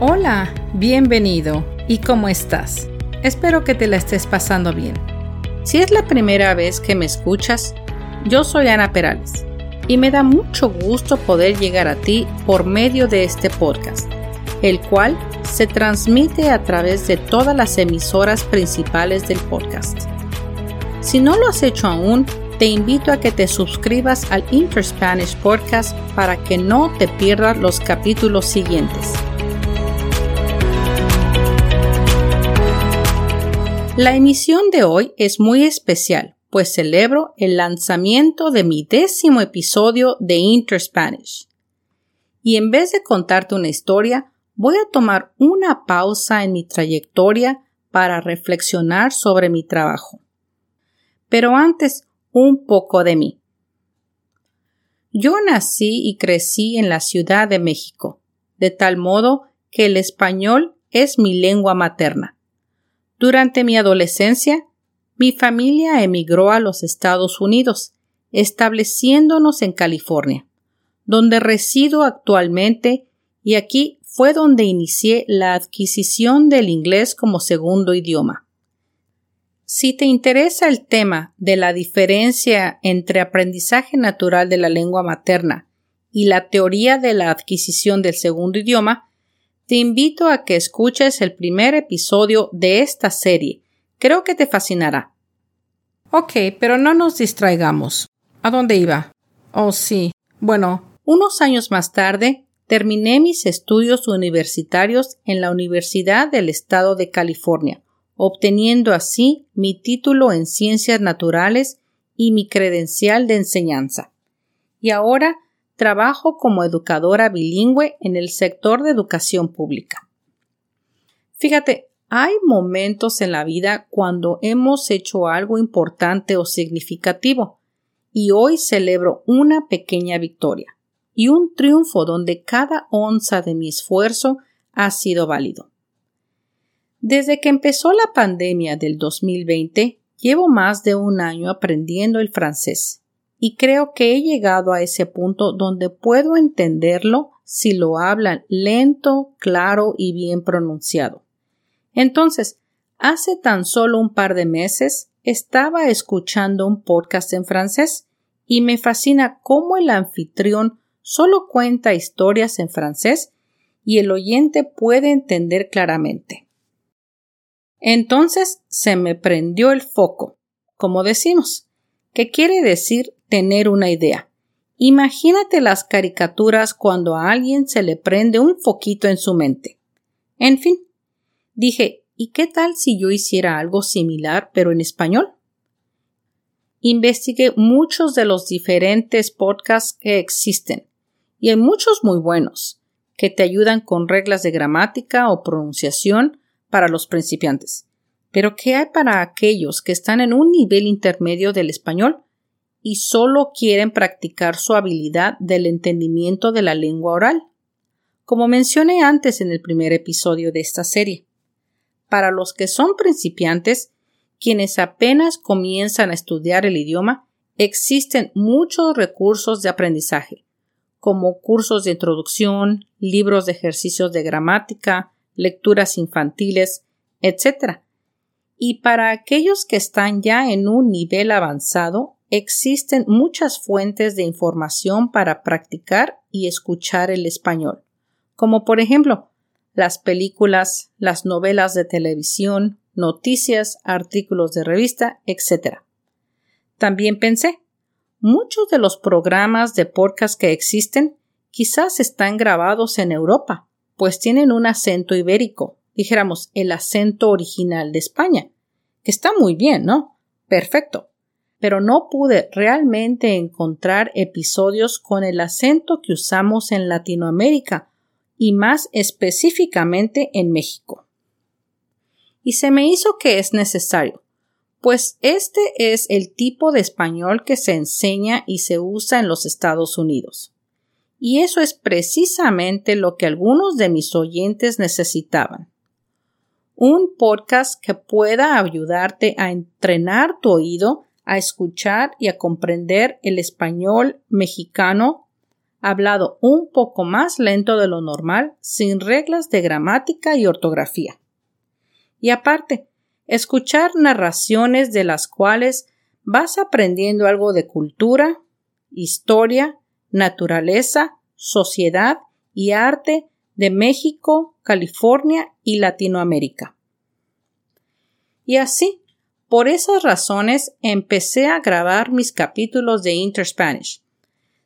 Hola, bienvenido. ¿Y cómo estás? Espero que te la estés pasando bien. Si es la primera vez que me escuchas, yo soy Ana Perales y me da mucho gusto poder llegar a ti por medio de este podcast, el cual se transmite a través de todas las emisoras principales del podcast. Si no lo has hecho aún, te invito a que te suscribas al Interspanish Podcast para que no te pierdas los capítulos siguientes. La emisión de hoy es muy especial, pues celebro el lanzamiento de mi décimo episodio de Interspanish. Y en vez de contarte una historia, voy a tomar una pausa en mi trayectoria para reflexionar sobre mi trabajo. Pero antes, un poco de mí. Yo nací y crecí en la Ciudad de México, de tal modo que el español es mi lengua materna. Durante mi adolescencia, mi familia emigró a los Estados Unidos, estableciéndonos en California, donde resido actualmente y aquí fue donde inicié la adquisición del inglés como segundo idioma. Si te interesa el tema de la diferencia entre aprendizaje natural de la lengua materna y la teoría de la adquisición del segundo idioma, te invito a que escuches el primer episodio de esta serie. Creo que te fascinará. Ok, pero no nos distraigamos. ¿A dónde iba? Oh, sí. Bueno, unos años más tarde terminé mis estudios universitarios en la Universidad del Estado de California, obteniendo así mi título en ciencias naturales y mi credencial de enseñanza. Y ahora trabajo como educadora bilingüe en el sector de educación pública. Fíjate, hay momentos en la vida cuando hemos hecho algo importante o significativo, y hoy celebro una pequeña victoria y un triunfo donde cada onza de mi esfuerzo ha sido válido. Desde que empezó la pandemia del 2020, llevo más de un año aprendiendo el francés y creo que he llegado a ese punto donde puedo entenderlo si lo hablan lento, claro y bien pronunciado. Entonces, hace tan solo un par de meses estaba escuchando un podcast en francés y me fascina cómo el anfitrión solo cuenta historias en francés y el oyente puede entender claramente. Entonces se me prendió el foco, como decimos, que quiere decir tener una idea. Imagínate las caricaturas cuando a alguien se le prende un foquito en su mente. En fin, dije, ¿y qué tal si yo hiciera algo similar pero en español? Investigué muchos de los diferentes podcasts que existen y hay muchos muy buenos que te ayudan con reglas de gramática o pronunciación para los principiantes. Pero ¿qué hay para aquellos que están en un nivel intermedio del español y solo quieren practicar su habilidad del entendimiento de la lengua oral? Como mencioné antes en el primer episodio de esta serie. Para los que son principiantes, quienes apenas comienzan a estudiar el idioma, existen muchos recursos de aprendizaje, como cursos de introducción, libros de ejercicios de gramática, lecturas infantiles, etc. Y para aquellos que están ya en un nivel avanzado, existen muchas fuentes de información para practicar y escuchar el español, como por ejemplo las películas, las novelas de televisión, noticias, artículos de revista, etc. También pensé, muchos de los programas de podcast que existen quizás están grabados en Europa, pues tienen un acento ibérico, dijéramos el acento original de España, está muy bien, ¿no? Perfecto. Pero no pude realmente encontrar episodios con el acento que usamos en Latinoamérica y más específicamente en México. Y se me hizo que es necesario, pues este es el tipo de español que se enseña y se usa en los Estados Unidos. Y eso es precisamente lo que algunos de mis oyentes necesitaban. Un podcast que pueda ayudarte a entrenar tu oído, a escuchar y a comprender el español mexicano, hablado un poco más lento de lo normal, sin reglas de gramática y ortografía. Y aparte, escuchar narraciones de las cuales vas aprendiendo algo de cultura, historia, naturaleza, sociedad y arte de México, California y Latinoamérica. Y así, por esas razones, empecé a grabar mis capítulos de Interspanish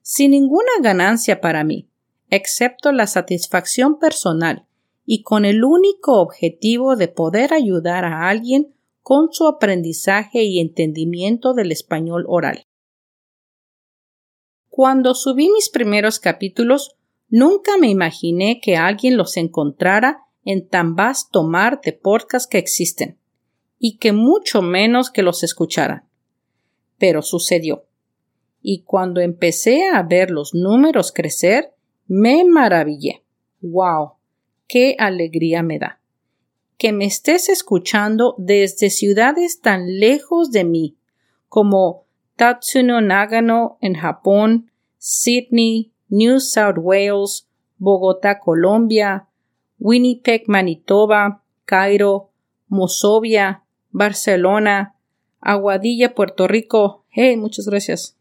sin ninguna ganancia para mí, excepto la satisfacción personal y con el único objetivo de poder ayudar a alguien con su aprendizaje y entendimiento del español oral. Cuando subí mis primeros capítulos, nunca me imaginé que alguien los encontrara en tan vasto mar de podcasts que existen, y que mucho menos que los escucharan. Pero sucedió y cuando empecé a ver los números crecer, me maravillé. ¡Wow! ¡Qué alegría me da! Que me estés escuchando desde ciudades tan lejos de mí como Tatsuno Nagano en Japón, Sydney, New South Wales, Bogotá, Colombia, Winnipeg, Manitoba, Cairo, Mosovia, Barcelona, Aguadilla, Puerto Rico. Hey, muchas gracias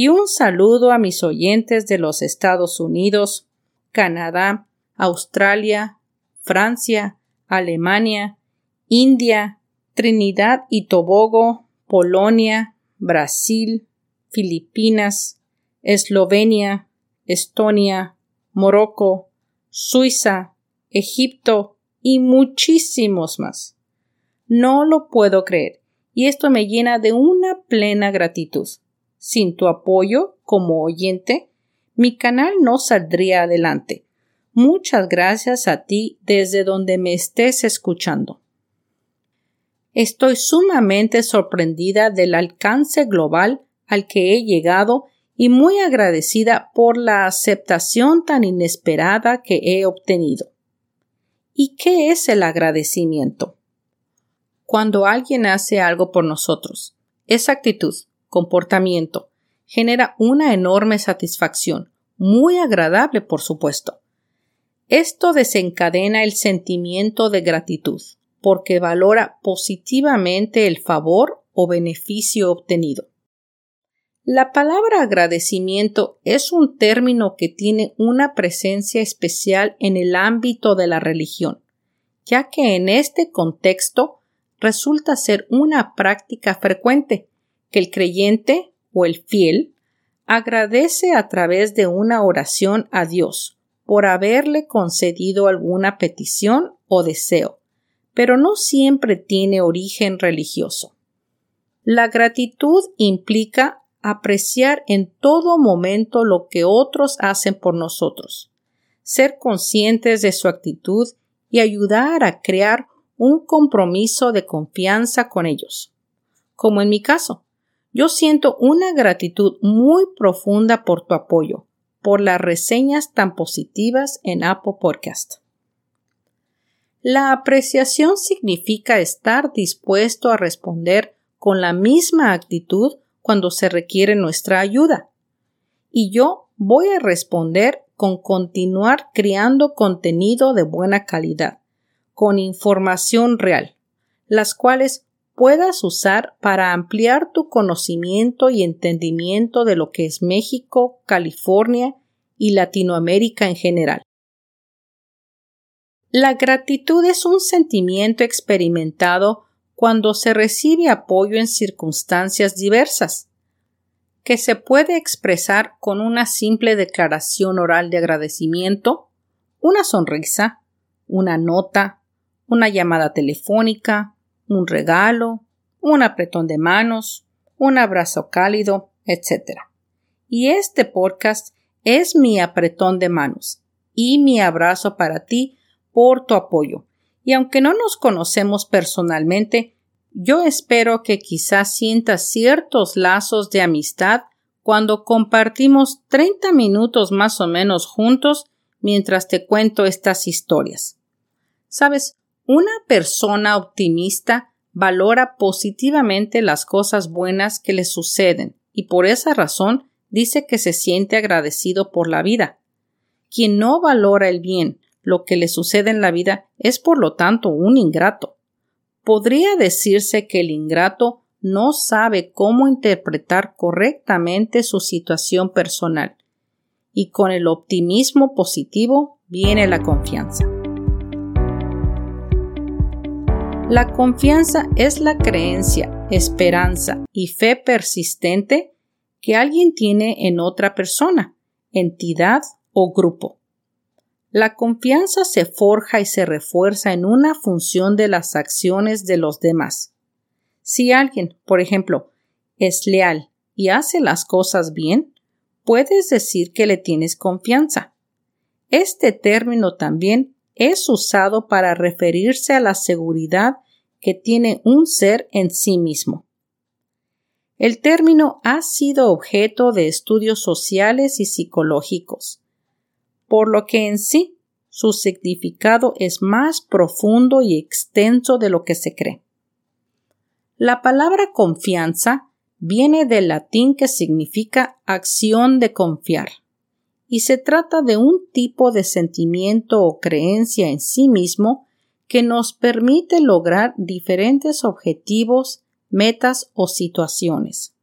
y un saludo a mis oyentes de los Estados Unidos, Canadá, Australia, Francia, Alemania, India, Trinidad y Tobago, Polonia, Brasil, Filipinas, Eslovenia, Estonia, Morocco, Suiza, Egipto y muchísimos más. No lo puedo creer, y esto me llena de una plena gratitud. Sin tu apoyo como oyente, mi canal no saldría adelante. Muchas gracias a ti desde donde me estés escuchando. Estoy sumamente sorprendida del alcance global al que he llegado y muy agradecida por la aceptación tan inesperada que he obtenido. ¿Y qué es el agradecimiento? Cuando alguien hace algo por nosotros, esa actitud, comportamiento genera una enorme satisfacción, muy agradable por supuesto. Esto desencadena el sentimiento de gratitud, porque valora positivamente el favor o beneficio obtenido. La palabra agradecimiento es un término que tiene una presencia especial en el ámbito de la religión, ya que en este contexto resulta ser una práctica frecuente que el creyente o el fiel agradece a través de una oración a Dios por haberle concedido alguna petición o deseo, pero no siempre tiene origen religioso. La gratitud implica apreciar en todo momento lo que otros hacen por nosotros, ser conscientes de su actitud y ayudar a crear un compromiso de confianza con ellos. Como en mi caso, yo siento una gratitud muy profunda por tu apoyo, por las reseñas tan positivas en Apple Podcast. La apreciación significa estar dispuesto a responder con la misma actitud cuando se requiere nuestra ayuda. Y yo voy a responder con continuar creando contenido de buena calidad, con información real, las cuales puedas usar para ampliar tu conocimiento y entendimiento de lo que es México, California y Latinoamérica en general. La gratitud es un sentimiento experimentado cuando se recibe apoyo en circunstancias diversas, que se puede expresar con una simple declaración oral de agradecimiento, una sonrisa, una nota, una llamada telefónica, un regalo, un apretón de manos, un abrazo cálido, etc. Y este podcast es mi apretón de manos y mi abrazo para ti por tu apoyo. Y aunque no nos conocemos personalmente, yo espero que quizás sientas ciertos lazos de amistad cuando compartimos 30 minutos más o menos juntos mientras te cuento estas historias. Sabes, una persona optimista valora positivamente las cosas buenas que le suceden y por esa razón dice que se siente agradecido por la vida. Quien no valora el bien, lo que le sucede en la vida, es por lo tanto un ingrato. Podría decirse que el ingrato no sabe cómo interpretar correctamente su situación personal. Y con el optimismo positivo viene la confianza. La confianza es la creencia, esperanza y fe persistente que alguien tiene en otra persona, entidad o grupo. La confianza se forja y se refuerza en una función de las acciones de los demás. Si alguien, por ejemplo, es leal y hace las cosas bien, puedes decir que le tienes confianza. Este término también es usado para referirse a la seguridad que tiene un ser en sí mismo. El término ha sido objeto de estudios sociales y psicológicos, por lo que en sí su significado es más profundo y extenso de lo que se cree. La palabra confianza viene del latín que significa acción de confiar, y se trata de un tipo de sentimiento o creencia en sí mismo que nos permite lograr diferentes objetivos metas o situaciones.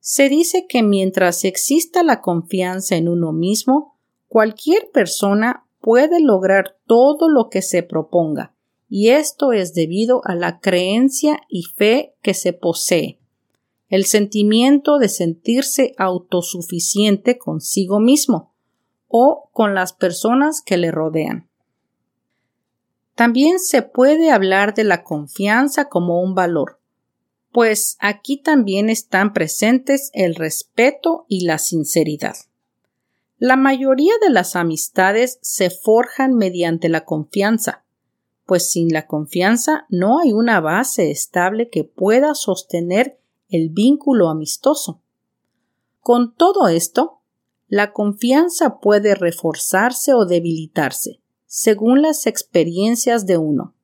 Se dice que mientras exista la confianza en uno mismo, cualquier persona puede lograr todo lo que se proponga, y esto es debido a la creencia y fe que se posee, el sentimiento de sentirse autosuficiente consigo mismo o con las personas que le rodean. También se puede hablar de la confianza como un valor, pues aquí también están presentes el respeto y la sinceridad. La mayoría de las amistades se forjan mediante la confianza, pues sin la confianza no hay una base estable que pueda sostener el vínculo amistoso. Con todo esto, la confianza puede reforzarse o debilitarse, según las experiencias de uno.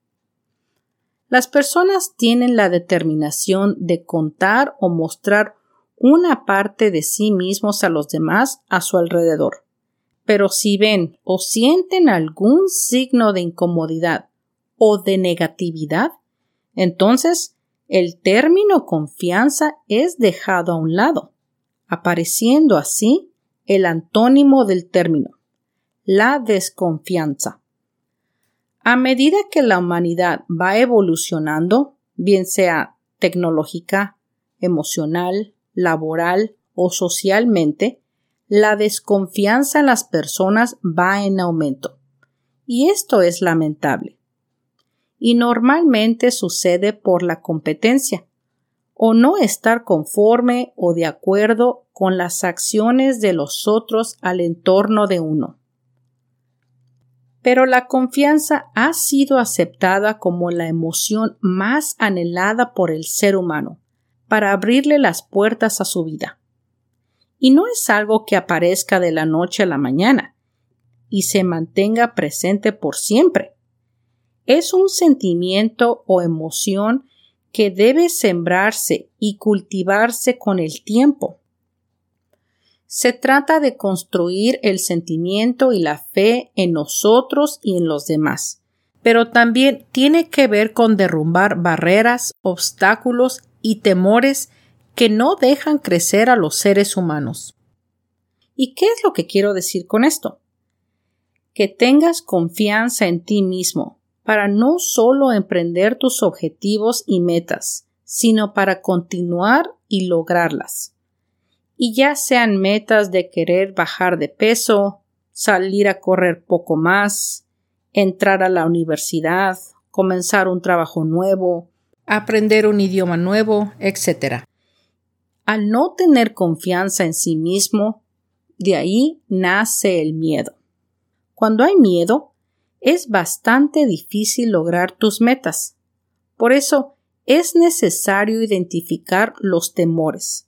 Las personas tienen la determinación de contar o mostrar una parte de sí mismos a los demás a su alrededor. Pero si ven o sienten algún signo de incomodidad o de negatividad, entonces el término confianza es dejado a un lado, apareciendo así el antónimo del término, la desconfianza. A medida que la humanidad va evolucionando, bien sea tecnológica, emocional, laboral o socialmente, la desconfianza en las personas va en aumento. Y esto es lamentable. Y normalmente sucede por la competencia, o no estar conforme o de acuerdo con las acciones de los otros al entorno de uno pero la confianza ha sido aceptada como la emoción más anhelada por el ser humano para abrirle las puertas a su vida. Y no es algo que aparezca de la noche a la mañana y se mantenga presente por siempre. Es un sentimiento o emoción que debe sembrarse y cultivarse con el tiempo se trata de construir el sentimiento y la fe en nosotros y en los demás, pero también tiene que ver con derrumbar barreras, obstáculos y temores que no dejan crecer a los seres humanos. ¿Y qué es lo que quiero decir con esto? Que tengas confianza en ti mismo para no solo emprender tus objetivos y metas, sino para continuar y lograrlas y ya sean metas de querer bajar de peso, salir a correr poco más, entrar a la universidad, comenzar un trabajo nuevo, aprender un idioma nuevo, etc. Al no tener confianza en sí mismo, de ahí nace el miedo. Cuando hay miedo, es bastante difícil lograr tus metas. Por eso es necesario identificar los temores,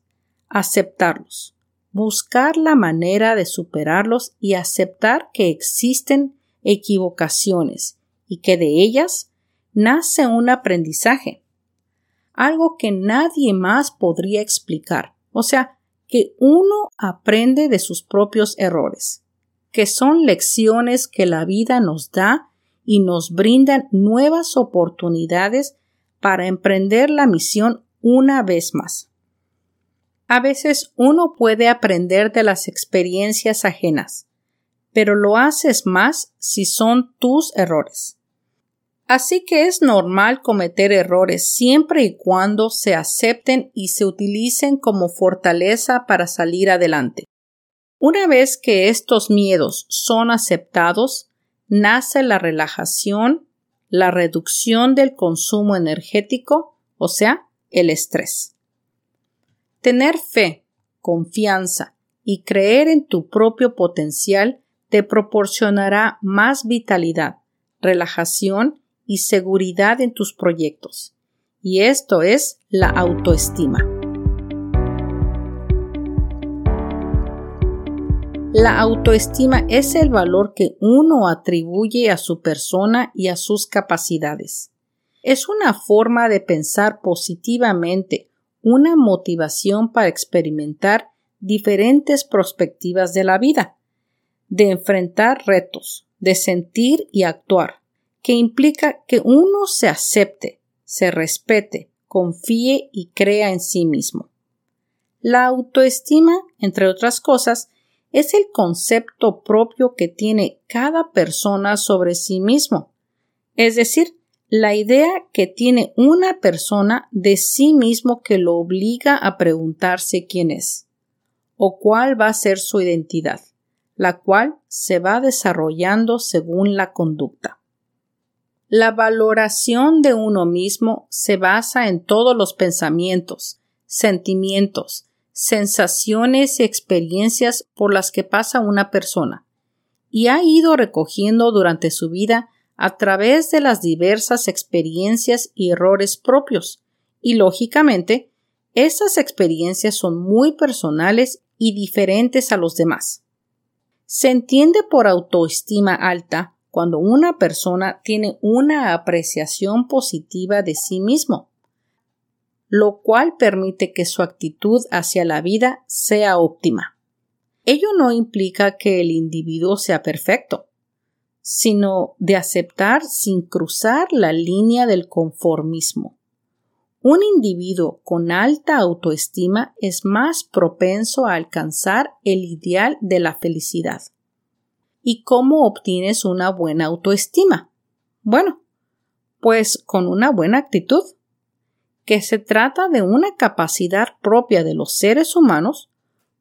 aceptarlos, buscar la manera de superarlos y aceptar que existen equivocaciones y que de ellas nace un aprendizaje, algo que nadie más podría explicar, o sea, que uno aprende de sus propios errores, que son lecciones que la vida nos da y nos brindan nuevas oportunidades para emprender la misión una vez más. A veces uno puede aprender de las experiencias ajenas, pero lo haces más si son tus errores. Así que es normal cometer errores siempre y cuando se acepten y se utilicen como fortaleza para salir adelante. Una vez que estos miedos son aceptados, nace la relajación, la reducción del consumo energético, o sea, el estrés. Tener fe, confianza y creer en tu propio potencial te proporcionará más vitalidad, relajación y seguridad en tus proyectos. Y esto es la autoestima. La autoestima es el valor que uno atribuye a su persona y a sus capacidades. Es una forma de pensar positivamente, una motivación para experimentar diferentes perspectivas de la vida, de enfrentar retos, de sentir y actuar, que implica que uno se acepte, se respete, confíe y crea en sí mismo. La autoestima, entre otras cosas, es el concepto propio que tiene cada persona sobre sí mismo, es decir, la idea que tiene una persona de sí mismo que lo obliga a preguntarse quién es o cuál va a ser su identidad, la cual se va desarrollando según la conducta. La valoración de uno mismo se basa en todos los pensamientos, sentimientos, sensaciones y experiencias por las que pasa una persona, y ha ido recogiendo durante su vida a través de las diversas experiencias y errores propios, y lógicamente, esas experiencias son muy personales y diferentes a los demás. Se entiende por autoestima alta cuando una persona tiene una apreciación positiva de sí mismo, lo cual permite que su actitud hacia la vida sea óptima. Ello no implica que el individuo sea perfecto, sino de aceptar sin cruzar la línea del conformismo. Un individuo con alta autoestima es más propenso a alcanzar el ideal de la felicidad. ¿Y cómo obtienes una buena autoestima? Bueno, pues con una buena actitud, que se trata de una capacidad propia de los seres humanos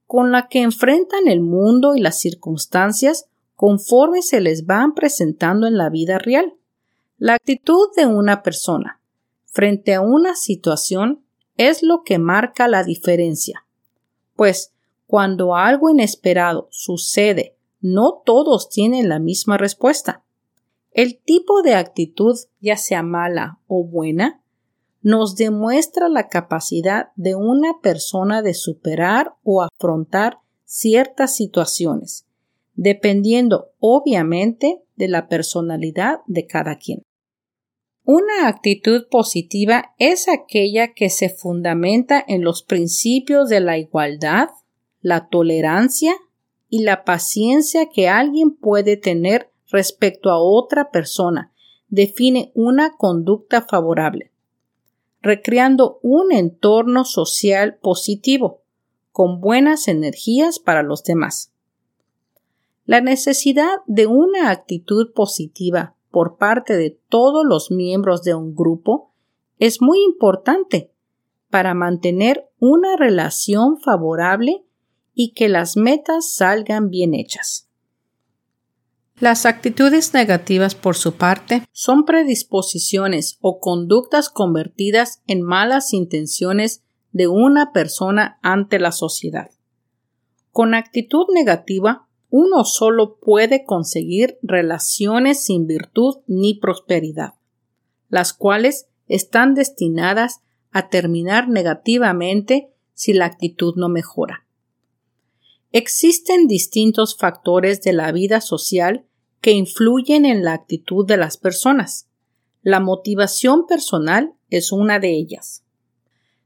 con la que enfrentan el mundo y las circunstancias conforme se les van presentando en la vida real. La actitud de una persona frente a una situación es lo que marca la diferencia, pues cuando algo inesperado sucede no todos tienen la misma respuesta. El tipo de actitud, ya sea mala o buena, nos demuestra la capacidad de una persona de superar o afrontar ciertas situaciones, dependiendo obviamente de la personalidad de cada quien. Una actitud positiva es aquella que se fundamenta en los principios de la igualdad, la tolerancia y la paciencia que alguien puede tener respecto a otra persona define una conducta favorable, recreando un entorno social positivo, con buenas energías para los demás. La necesidad de una actitud positiva por parte de todos los miembros de un grupo es muy importante para mantener una relación favorable y que las metas salgan bien hechas. Las actitudes negativas, por su parte, son predisposiciones o conductas convertidas en malas intenciones de una persona ante la sociedad. Con actitud negativa, uno solo puede conseguir relaciones sin virtud ni prosperidad, las cuales están destinadas a terminar negativamente si la actitud no mejora. Existen distintos factores de la vida social que influyen en la actitud de las personas. La motivación personal es una de ellas.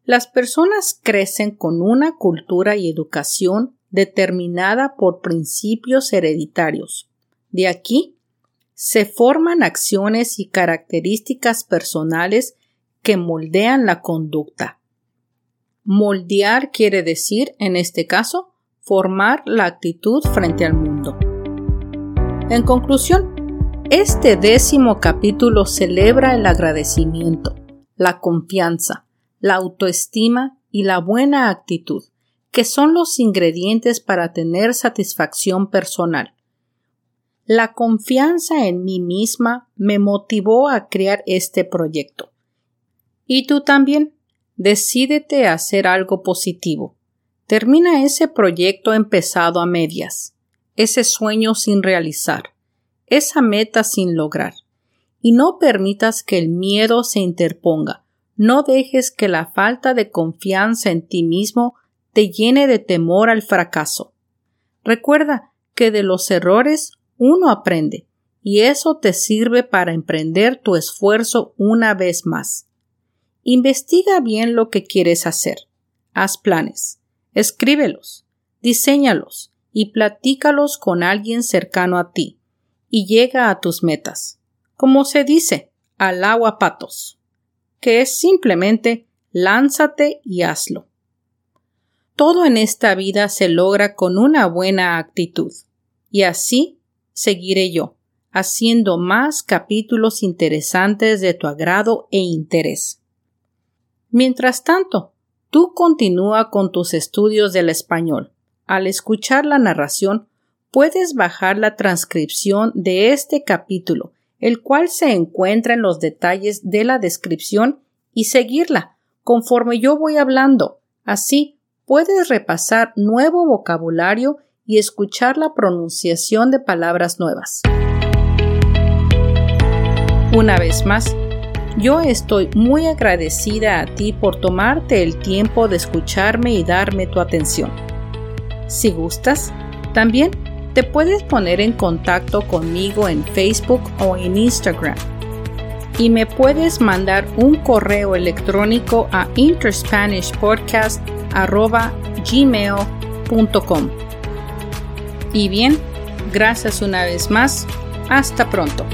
Las personas crecen con una cultura y educación determinada por principios hereditarios. De aquí se forman acciones y características personales que moldean la conducta. Moldear quiere decir, en este caso, formar la actitud frente al mundo. En conclusión, este décimo capítulo celebra el agradecimiento, la confianza, la autoestima y la buena actitud, que son los ingredientes para tener satisfacción personal. La confianza en mí misma me motivó a crear este proyecto. Y tú también, decídete a hacer algo positivo. Termina ese proyecto empezado a medias, ese sueño sin realizar, esa meta sin lograr. Y no permitas que el miedo se interponga. No dejes que la falta de confianza en ti mismo te llene de temor al fracaso. Recuerda que de los errores uno aprende, y eso te sirve para emprender tu esfuerzo una vez más. Investiga bien lo que quieres hacer. Haz planes. Escríbelos. Diséñalos y platícalos con alguien cercano a ti. Y llega a tus metas. Como se dice, al agua patos. Que es simplemente lánzate y hazlo. Todo en esta vida se logra con una buena actitud. Y así seguiré yo, haciendo más capítulos interesantes de tu agrado e interés. Mientras tanto, tú continúa con tus estudios del español. Al escuchar la narración, puedes bajar la transcripción de este capítulo, el cual se encuentra en los detalles de la descripción, y seguirla conforme yo voy hablando. Así puedes repasar nuevo vocabulario y escuchar la pronunciación de palabras nuevas. Una vez más, yo estoy muy agradecida a ti por tomarte el tiempo de escucharme y darme tu atención. Si gustas, también te puedes poner en contacto conmigo en Facebook o en Instagram. Y me puedes mandar un correo electrónico a interspanishpodcast.gmail.com. Y bien, gracias una vez más. Hasta pronto.